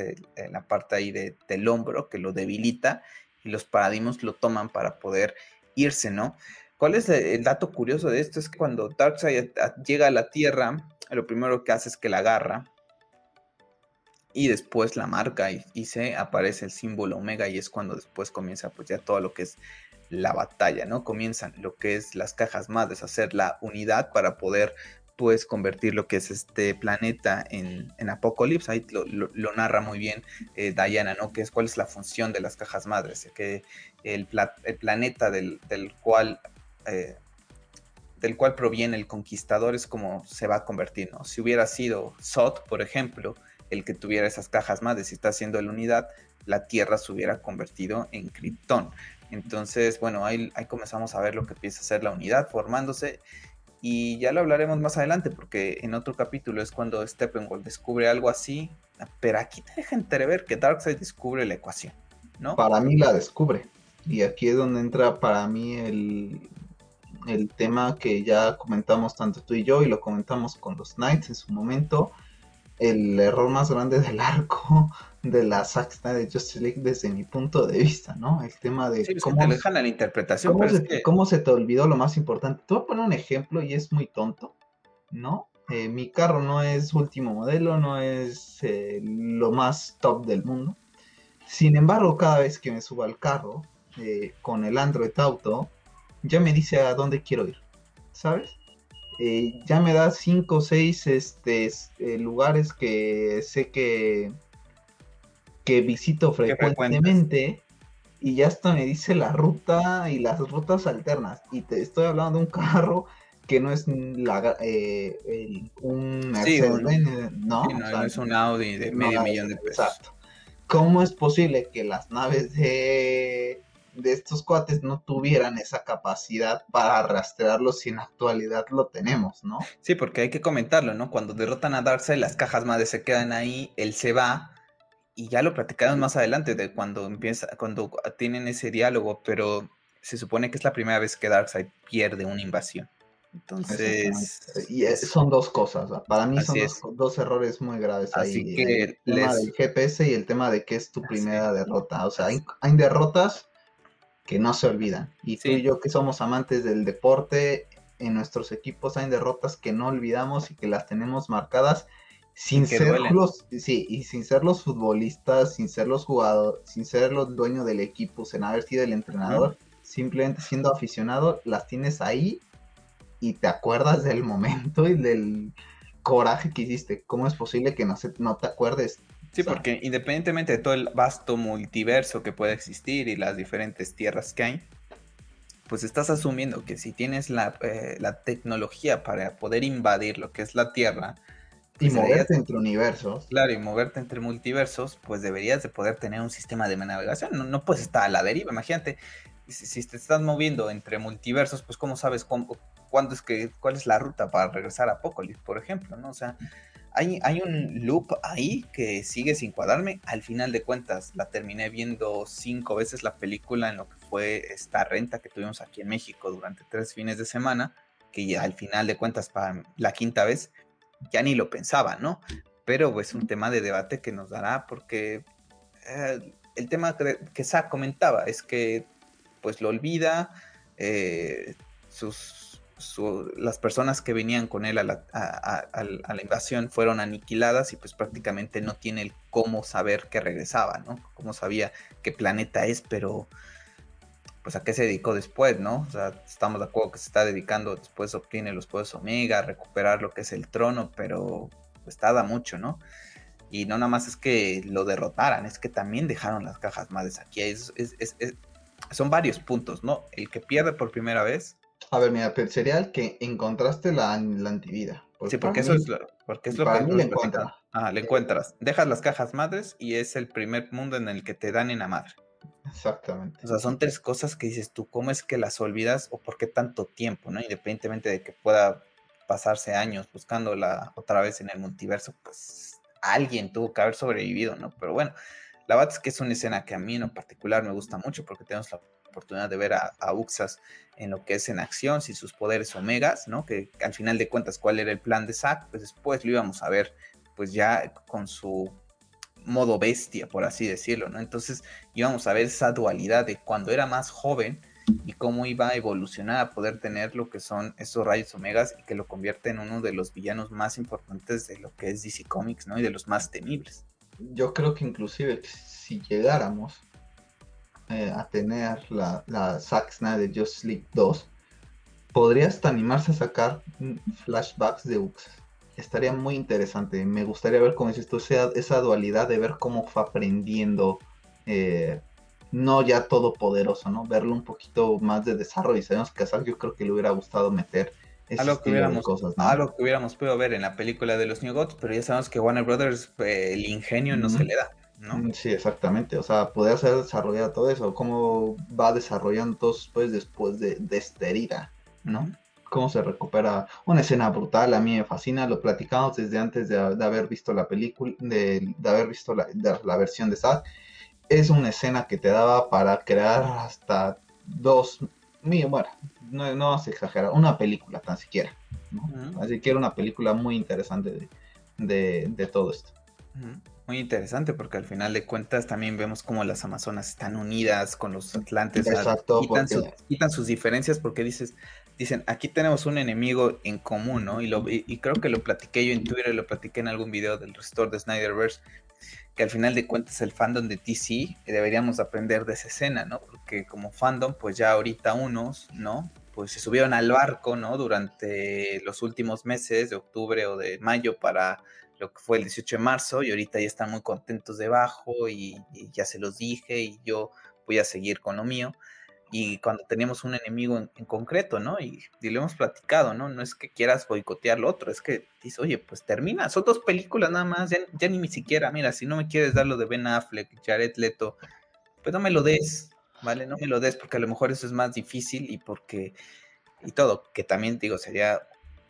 la parte ahí del hombro que lo debilita y los paradigmas lo toman para poder irse, ¿no? ¿Cuál es el dato curioso de esto? Es que cuando Darkseid llega a la Tierra, lo primero que hace es que la agarra y después la marca y, se aparece el símbolo Omega y es cuando después comienza pues ya todo lo que es la batalla, ¿no? Comienzan lo que es las cajas madres, hacer la unidad para poder pues convertir lo que es este planeta en, en Apocalipsis, ahí lo, narra muy bien eh, Diana, ¿no? Que es cuál es la función de las cajas madres, que el, planeta del, cual eh, del cual proviene el conquistador es como se va a convertir, ¿no? Si hubiera sido Sot, por ejemplo, el que tuviera esas cajas madres si está haciendo la unidad, la Tierra se hubiera convertido en Krypton. Entonces, bueno, ahí, comenzamos a ver lo que empieza a ser la unidad formándose y ya lo hablaremos más adelante porque en otro capítulo es cuando Steppenwolf descubre algo así, pero aquí te deja entrever que Darkseid descubre la ecuación, ¿no? Para mí la descubre. Y aquí es donde entra para mí el, el tema que ya comentamos tanto tú y yo y lo comentamos con los Knights en su momento, el error más grande del arco de la Zack de Justice League desde mi punto de vista, ¿no? El tema de sí, cómo, te la interpretación. Cómo se, te olvidó lo más importante. Te voy a poner un ejemplo y es muy tonto, ¿no? Eh, mi carro no es último modelo, no es eh, lo más top del mundo. Sin embargo, cada vez que me subo al carro eh, con el Android Auto, ya me dice a dónde quiero ir, ¿sabes? Eh, ya me da cinco o seis este, eh, lugares que sé que, que visito frecuentemente y ya hasta me dice la ruta y las rutas alternas. Y te estoy hablando de un carro que no es la, eh, un Mercedes, ¿no? no, es un Audi de medio millón de pesos. Exacto. ¿Cómo es posible que las naves de de estos cuates no tuvieran esa capacidad para rastrearlo si en actualidad lo tenemos, ¿no? Sí, porque hay que comentarlo, ¿no? Cuando derrotan a Darkseid, las cajas madres se quedan ahí, él se va, y ya lo platicamos más adelante de cuando empieza, cuando tienen ese diálogo, pero se supone que es la primera vez que Darkseid pierde una invasión. Entonces. Y son dos cosas. Para mí son dos, errores muy graves Así ahí. Que el tema del GPS y el tema de que es tu primera derrota. O sea, hay, hay derrotas que no se olvidan. Y tú y yo que somos amantes del deporte, en nuestros equipos hay derrotas que no olvidamos y que las tenemos marcadas sin ser los, sí, y sin ser los futbolistas, sin ser los jugadores, sin ser los dueños del equipo, sin haber sido el entrenador, simplemente siendo aficionado, las tienes ahí y te acuerdas del momento y del coraje que hiciste. ¿Cómo es posible que no, se, no te acuerdes Sí, porque independientemente de todo el vasto multiverso que puede existir y las diferentes tierras que hay, pues estás asumiendo que si tienes la, eh, tecnología para poder invadir lo que es la Tierra, y pues moverte entre universos. Claro, y moverte entre multiversos, pues deberías de poder tener un sistema de navegación. No, no puedes estar a la deriva. Imagínate, si, si, te estás moviendo entre multiversos, pues cómo sabes cuándo es que, cuál es la ruta para regresar a Apocalypse, por ejemplo, ¿no? O sea, hay, un loop ahí que sigue sin cuadrarme. Al final de cuentas, la terminé viendo cinco veces la película en lo que fue esta renta que tuvimos aquí en México durante tres fines de semana, que al final de cuentas, para la quinta vez, ya ni lo pensaba, ¿no? Pero es pues, un tema de debate que nos dará porque eh, el tema que, que comentaba es que pues lo olvida, eh, sus las personas que venían con él a la, invasión fueron aniquiladas y pues prácticamente no tiene el cómo saber que regresaba, ¿no? Cómo sabía qué planeta es, pero pues a qué se dedicó después, ¿no? O sea, estamos de acuerdo que se está dedicando, después obtiene los poderes Omega, recuperar lo que es el trono, pero pues tarda mucho, ¿no? Y no nada más es que lo derrotaran, es que también dejaron las cajas madres aquí. son varios puntos, ¿no? El que pierde por primera vez, a ver, mira, sería el que encontraste la, la antivida. sí, porque eso es lo, porque es lo para mí le encuentras. Ah, le encuentras. Dejas las cajas madres y es el primer mundo en el que te dan en la madre. Exactamente. O sea, son tres cosas que dices tú, ¿cómo es que las olvidas o por qué tanto tiempo, ¿no? Independientemente de que pueda pasarse años buscándola otra vez en el multiverso, pues alguien tuvo que haber sobrevivido, ¿no? Pero bueno, la verdad es que es una escena que a mí en particular me gusta mucho porque tenemos la oportunidad de ver a, Uxas en lo que es en acción, sin sus poderes omegas, ¿no? Que, al final de cuentas, cuál era el plan de Zack, pues después lo íbamos a ver, pues ya con su modo bestia, por así decirlo, ¿no? Entonces íbamos a ver esa dualidad de cuando era más joven y cómo iba a evolucionar a poder tener lo que son esos rayos omegas y que lo convierte en uno de los villanos más importantes de lo que es DC Comics, ¿no? Y de los más temibles. Yo creo que inclusive si llegáramos eh, a tener la, la Zack Snyder Just League 2, podría hasta animarse a sacar flashbacks de Ux. Estaría muy interesante. Me gustaría ver cómo es esto, esa dualidad de ver cómo fue aprendiendo. Eh, no ya todopoderoso, ¿no? Verlo un poquito más de desarrollo. Y sabemos que a yo creo que le hubiera gustado meter ese algo que hubiéramos, cosas, ¿no? Algo que hubiéramos podido ver en la película de los New Gods, pero ya sabemos que Warner Brothers eh, el ingenio no se le da. ¿No? Mm, sí, exactamente. O sea, poder hacer desarrollar todo eso. Cómo va desarrollando todo después, después de, de esta herida, ¿no? Cómo se recupera. Una escena brutal, a mí me fascina. Lo platicamos desde antes de, haber visto la película, de, haber visto la, la versión de Zack es una escena que te daba para crear hasta dos, bueno, no, no vas a exagerar, una película tan siquiera. Así que era una película muy interesante de, todo esto. Muy interesante porque al final de cuentas también vemos como las Amazonas están unidas con los Atlantes. Exacto. Quitan, sus diferencias porque dices, dicen, aquí tenemos un enemigo en común, ¿no? Y, lo, y, creo que lo platiqué yo en Twitter, lo platiqué en algún video del Restore de Snyderverse, que al final de cuentas el fandom de DC deberíamos aprender de esa escena, ¿no? Porque como fandom, pues ya ahorita unos, ¿no? Pues se subieron al barco, ¿no? Durante los últimos meses de octubre o de mayo para lo que fue el 18 de marzo y ahorita ya están muy contentos debajo y, y ya se los dije y yo voy a seguir con lo mío y cuando tenemos un enemigo en, concreto, ¿no? Y, lo hemos platicado, ¿no? No es que quieras boicotear lo otro, es que dices, oye, pues termina, son dos películas nada más, ya, ni siquiera, mira, si no me quieres dar lo de Ben Affleck, Jared Leto, pues no me lo des, ¿vale? No me lo des porque a lo mejor eso es más difícil y porque, y todo, que también digo, sería,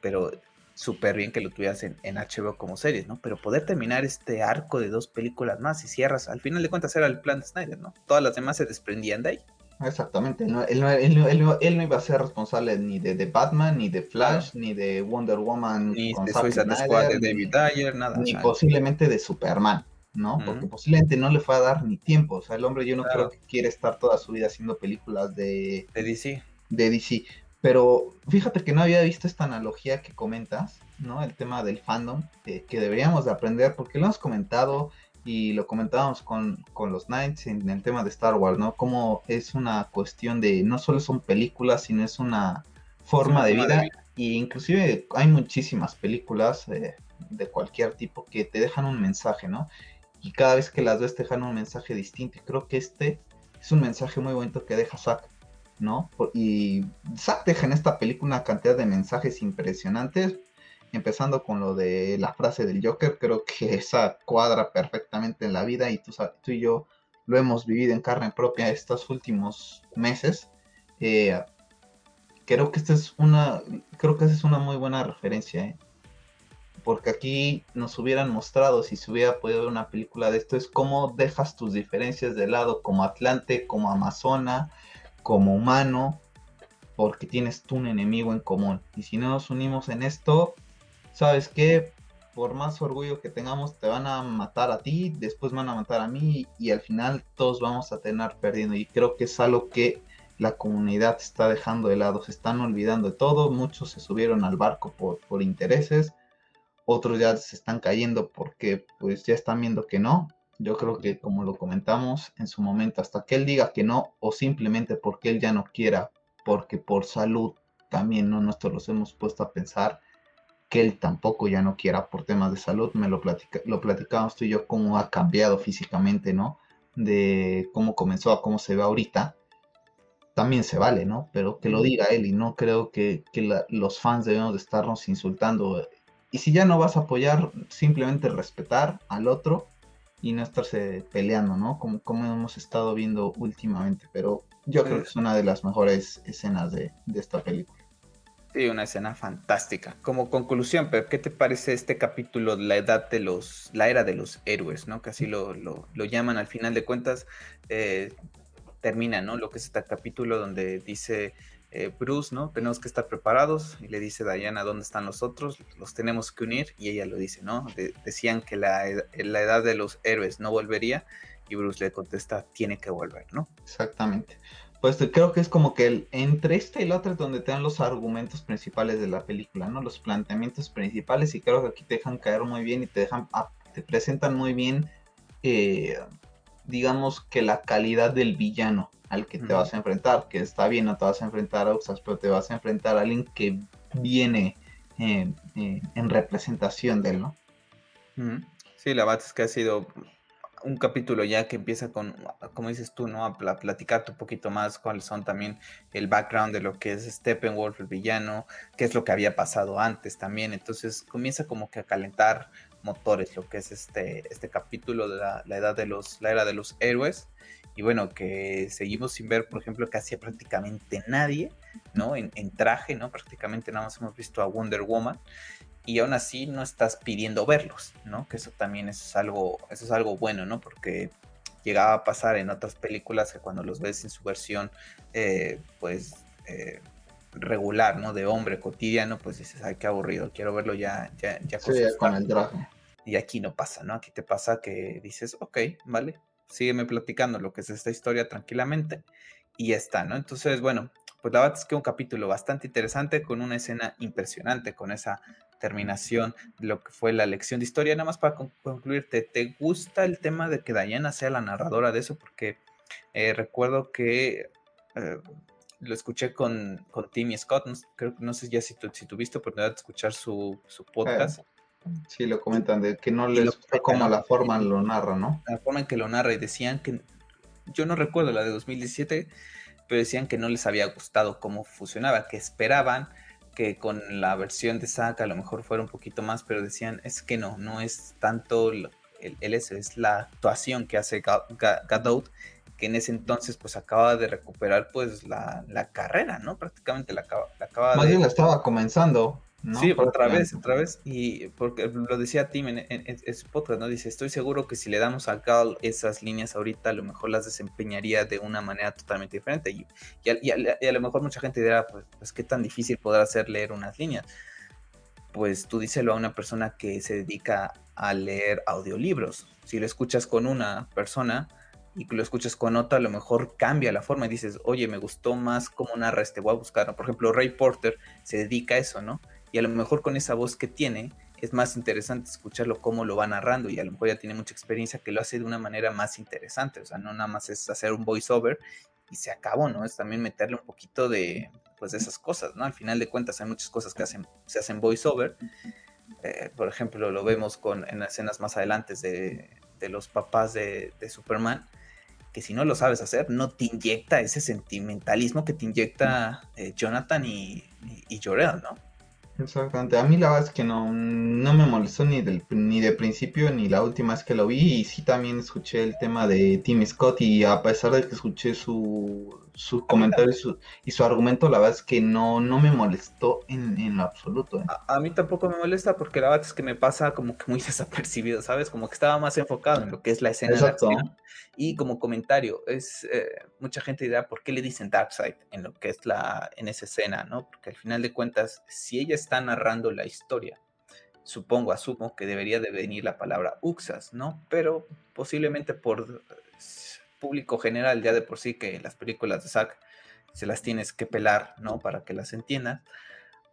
pero súper bien que lo tuvieras en, en, HBO como series, ¿no? Pero poder terminar este arco de dos películas más y cierras, al final de cuentas era el plan de Snyder, ¿no? Todas las demás se desprendían de ahí. Exactamente, él no, él, no, iba a ser responsable ni de, de Batman, ni de Flash, ni de Wonder Woman, ni de Suicide Squad de David Dyer, nada. Ni posiblemente de Superman, ¿no? Porque posiblemente no le fue a dar ni tiempo. O sea, el hombre yo no creo que quiere estar toda su vida haciendo películas de, de DC. De DC. Pero fíjate que no había visto esta analogía que comentas, ¿no? El tema del fandom, que deberíamos de aprender, porque lo hemos comentado y lo comentábamos con, los Knights en el tema de Star Wars, ¿no? Como es una cuestión de, no solo son películas, sino es una forma, de, vida. Y inclusive hay muchísimas películas eh, de cualquier tipo que te dejan un mensaje, ¿no? Y cada vez que las ves te dejan un mensaje distinto. Y creo que este es un mensaje muy bonito que deja Zack, ¿no? Y Zack deja en esta película una cantidad de mensajes impresionantes empezando con lo de la frase del Joker, creo que esa cuadra perfectamente en la vida y tú, tú y yo lo hemos vivido en carne propia estos últimos meses. Eh, creo que esta es una, creo que una muy buena referencia, ¿eh? porque aquí nos hubieran mostrado, si se hubiera podido ver una película de esto, es cómo dejas tus diferencias de lado como Atlante, como Amazona, como humano, porque tienes tú un enemigo en común. Y si no nos unimos en esto, sabes que por más orgullo que tengamos, te van a matar a ti, después van a matar a mí y al final todos vamos a tener perdiendo. Y creo que es algo que la comunidad está dejando de lado, se están olvidando de todo, muchos se subieron al barco por, por intereses, otros ya se están cayendo porque pues ya están viendo que no. Yo creo que como lo comentamos en su momento, hasta que él diga que no o simplemente porque él ya no quiera, porque por salud también no nosotros los hemos puesto a pensar que él tampoco ya no quiera por temas de salud, me lo, platica, lo platicamos tú y yo, cómo ha cambiado físicamente, ¿no? De cómo comenzó a cómo se ve ahorita, también se vale, ¿no? Pero que lo diga él y no creo que, los fans debemos de estarnos insultando. Y si ya no vas a apoyar, simplemente respetar al otro y no estarse peleando, ¿no? Como, como hemos estado viendo últimamente, pero yo creo que es una de las mejores escenas de esta película. Sí, una escena fantástica. Como conclusión, pero ¿qué te parece este capítulo, la edad de los, la era de los héroes, ¿no? Que así lo, lo, llaman al final de cuentas. Eh, termina, ¿no? Lo que es este capítulo donde dice eh, Bruce, ¿no? Tenemos que estar preparados. Y le dice Diana, ¿dónde están los otros? Los tenemos que unir. Y ella lo dice, ¿no? decían que la, la edad de los héroes no volvería. Y Bruce le contesta, tiene que volver, ¿no? Exactamente. Pues creo que es como que entre esta y la otra es donde te dan los argumentos principales de la película, ¿no? Los planteamientos principales y creo que aquí te dejan caer muy bien y te dejan, ah, te presentan muy bien, eh, digamos que la calidad del villano al que te vas a enfrentar, que está bien, no te vas a enfrentar a Uxas, pero te vas a enfrentar a alguien que viene eh, eh, en representación de él, ¿no? Sí, la verdad es que ha sido un capítulo ya que empieza con, como dices tú, ¿no? A platicarte un poquito más cuáles son también el background de lo que es Steppenwolf, el villano, qué es lo que había pasado antes también. Entonces comienza como que a calentar motores lo que es este, este capítulo de la, edad de los, la era de los héroes. Y bueno, que seguimos sin ver, por ejemplo, casi a prácticamente nadie, ¿no? En, en traje, ¿no? Prácticamente nada más hemos visto a Wonder Woman y aún así no estás pidiendo verlos, ¿no? Que eso también es algo, eso es algo bueno, ¿no? Porque llegaba a pasar en otras películas que cuando los ves en su versión, eh, pues, eh, regular, ¿no? De hombre cotidiano, pues dices, ay, qué aburrido, quiero verlo ya, ya, ya, con el traje. Y aquí no pasa, ¿no? Aquí te pasa que dices, ok, vale, sígueme platicando lo que es esta historia tranquilamente y ya está, ¿no? Entonces, bueno, pues la verdad es que un capítulo bastante interesante con una escena impresionante, con esa terminación de lo que fue la lección de historia. Nada más para concluirte, ¿te gusta el tema de que Diana sea la narradora de eso? Porque eh, recuerdo que eh, lo escuché con, con Timmy Scott, no, creo, no sé ya si, tu, si tuviste oportunidad de escuchar su, su podcast. Eh, sí, lo comentan, de que no les gusta cómo la forma lo narra, ¿no? La forma en que lo narra y decían que, yo no recuerdo la de 2017, pero decían que no les había gustado cómo funcionaba, que esperaban que con la versión de Zack a lo mejor fuera un poquito más, pero decían, es que no, no es tanto el, el es la actuación que hace Gadot, que en ese entonces pues acaba de recuperar pues la, carrera, ¿no? Prácticamente la acaba, la acaba Más bien la estaba comenzando. Sí, otra vez, otra vez. Y porque lo decía Tim en, en, su podcast, ¿no? Dice, estoy seguro que si le damos a Gal esas líneas ahorita, a lo mejor las desempeñaría de una manera totalmente diferente. Y, y, a, lo mejor mucha gente dirá, pues, pues, qué tan difícil poder hacer leer unas líneas. Pues tú díselo a una persona que se dedica a leer audiolibros. Si lo escuchas con una persona y lo escuchas con otra, a lo mejor cambia la forma y dices, oye, me gustó más cómo narra este, voy a buscar. Por ejemplo, Ray Porter se dedica a eso, ¿no? y a lo mejor con esa voz que tiene es más interesante escucharlo cómo lo va narrando y a lo mejor ya tiene mucha experiencia que lo hace de una manera más interesante, o sea, no nada más es hacer un voiceover y se acabó, ¿no? Es también meterle un poquito de, pues, de esas cosas, ¿no? Al final de cuentas hay muchas cosas que hacen, se hacen voiceover, eh, por ejemplo, lo vemos con, en escenas más adelante de, de los papás de, de Superman, que si no lo sabes hacer, no te inyecta ese sentimentalismo que te inyecta eh, Jonathan y, y, Jorel, ¿no? Exactamente, a mí la verdad es que no, no me molestó ni, del, ni de principio ni la última vez que lo vi y sí también escuché el tema de Tim Scott y a pesar de que escuché su, sus comentarios y su, argumento, la verdad es que no, no me molestó en, en lo absoluto. ¿eh? A, mí tampoco me molesta porque la verdad es que me pasa como que muy desapercibido, ¿sabes? Como que estaba más enfocado en lo que es la escena de acción. Y como comentario, es eh, mucha gente dirá, ¿por qué le dicen Darkseid en lo que es la, en esa escena, ¿no? Porque al final de cuentas, si ella está narrando la historia, supongo, asumo que debería de venir la palabra Uxas, ¿no? Pero posiblemente por público general ya de por sí que las películas de Zack se las tienes que pelar, ¿no? Para que las entiendas.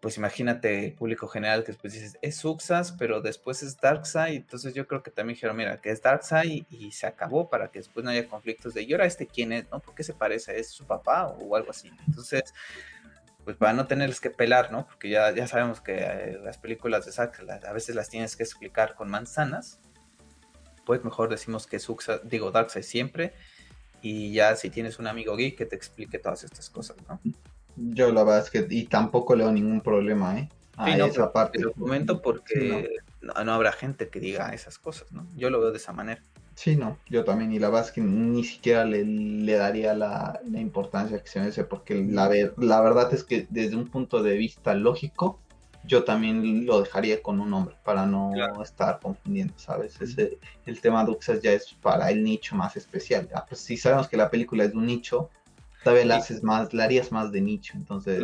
Pues imagínate público general que después dices, es Uxas, pero después es Darkseid. Entonces yo creo que también dijeron, mira, que es Darkseid y se acabó para que después no haya conflictos de, ¿y ahora este quién es? ¿No? ¿Por qué se parece? ¿Es su papá o algo así? Entonces, pues para no tenerles que pelar, ¿no? Porque ya, ya sabemos que eh, las películas de Zack a veces las tienes que explicar con manzanas. Pues mejor decimos que es Uxas, digo Darkseid siempre y ya si tienes un amigo geek que te explique todas estas cosas, ¿no? Yo la verdad es que y tampoco le ningún problema, ¿eh? A no, esa parte. Lo comento porque no. habrá gente que diga esas cosas, ¿no? Yo lo veo de esa manera. Sí, no, yo también, y la verdad es que ni siquiera le, le daría la, la, importancia que se merece, porque la, la verdad es que desde un punto de vista lógico, yo también lo dejaría con un hombre para no estar confundiendo, ¿sabes? Ese, el tema de Uxas ya es para el nicho más especial. Ah, pues si sabemos que la película es de un nicho, todavía la haces más, la harías más de nicho, entonces...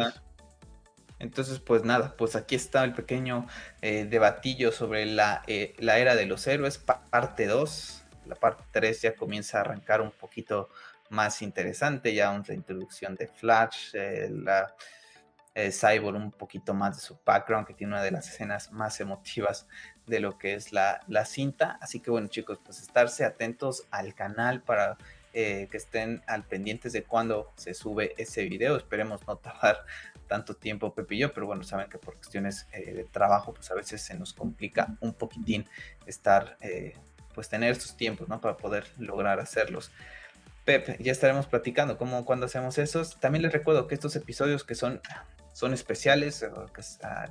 Entonces, pues nada, pues aquí está el pequeño eh, debatillo sobre la, eh, la era de los héroes, parte 2. La parte 3 ya comienza a arrancar un poquito más interesante, ya la introducción de Flash, eh, la eh, Cyborg un poquito más de su background, que tiene una de las escenas más emotivas de lo que es la, la cinta. Así que bueno chicos, pues estarse atentos al canal para eh, que estén al pendientes de cuando se sube ese video. Esperemos no tardar tanto tiempo Pepe y yo, pero bueno, saben que por cuestiones eh, de trabajo, pues a veces se nos complica un poquitín estar, eh, pues tener estos tiempos, ¿no? Para poder lograr hacerlos. Pepe, ya estaremos platicando cómo cuando hacemos esos. También les recuerdo que estos episodios que son son especiales, eh,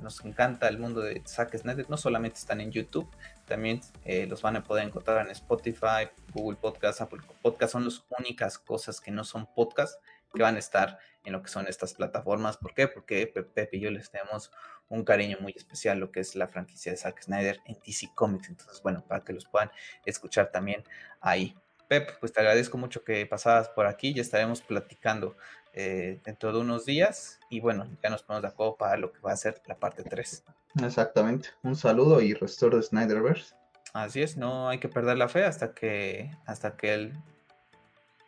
nos encanta el mundo de Zack Snyder, no solamente están en YouTube, también eh, los van a poder encontrar en Spotify, Google Podcast, Apple Podcast, son las únicas cosas que no son podcast que van a estar en lo que son estas plataformas. ¿Por qué? Porque Pepe y yo les tenemos un cariño muy especial lo que es la franquicia de Zack Snyder en DC Comics. Entonces, bueno, para que los puedan escuchar también ahí. Pep, pues te agradezco mucho que pasadas por aquí, ya estaremos platicando eh, dentro de unos días y bueno, ya nos ponemos de acuerdo para lo que va a ser la parte 3. Exactamente, un saludo y restore de Snyderverse. Así es, no hay que perder la fe hasta que hasta que el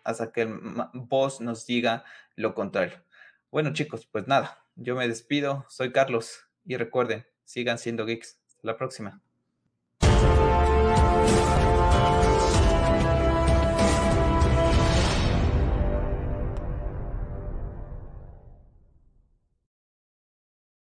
hasta que el boss nos diga lo contrario. Bueno chicos, pues nada, yo me despido, soy Carlos y recuerden, sigan siendo geeks. Hasta la próxima.